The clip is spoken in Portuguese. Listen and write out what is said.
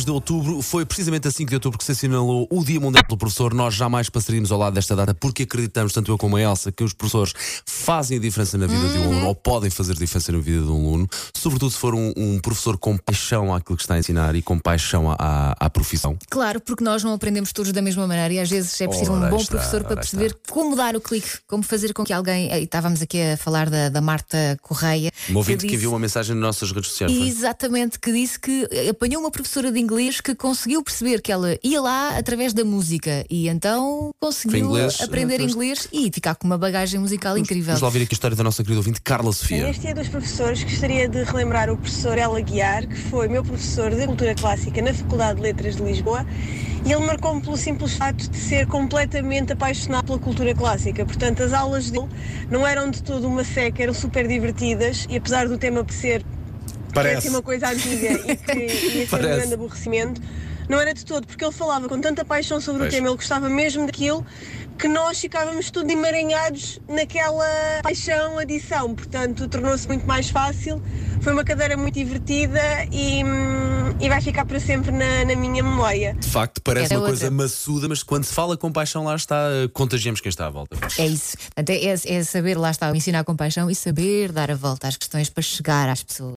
de outubro foi precisamente a 5 de outubro que se assinalou o Dia Mundial do Professor. Nós jamais passaríamos ao lado desta data porque acreditamos, tanto eu como a Elsa, que os professores fazem a diferença na vida de um aluno ou podem fazer diferença na vida de um aluno, sobretudo se for um, um professor com paixão àquilo que está a ensinar e com paixão à, à profissão. Claro, porque nós não aprendemos todos da mesma maneira e às vezes é preciso Ora um bom está, professor para perceber está. como dar o clique, como fazer com que alguém. e Estávamos aqui a falar da, da Marta Correia. Um ouvinte que disse- enviou uma mensagem nas nossas redes sociais. foi? Exatamente, que disse que apanhou uma professora de inglês que conseguiu perceber que ela ia lá através da música e então conseguiu inglês, aprender eh, inglês e ficar com uma bagagem musical incrível. Vamos lá ouvir aqui a história da nossa querida ouvinte Carla Sofia. Neste dia dos professores, gostaria de relembrar o professor Ela Guiar, que foi meu professor de Cultura Clássica na Faculdade de Letras de Lisboa, e ele marcou-me pelo simples facto de ser completamente apaixonado pela cultura clássica. Portanto, as aulas dele não eram de todo uma seca, eram super divertidas, e apesar do tema ser Parece. ser uma coisa antiga e que ia ser Parece. um grande aborrecimento. Não era de todo, porque ele falava com tanta paixão sobre Pois. o tema, ele gostava mesmo daquilo, que nós ficávamos tudo emaranhados naquela paixão, adição. Portanto, tornou-se muito mais fácil. Foi uma cadeira muito divertida e, hum, e vai ficar para sempre na, na minha memória. De facto, parece Era uma coisa outra. maçuda, mas quando se fala com paixão, lá está, eh, contagiamos quem está à volta. É isso. Portanto, é, é saber, lá está, ensinar com paixão e saber dar a volta às questões para chegar às pessoas.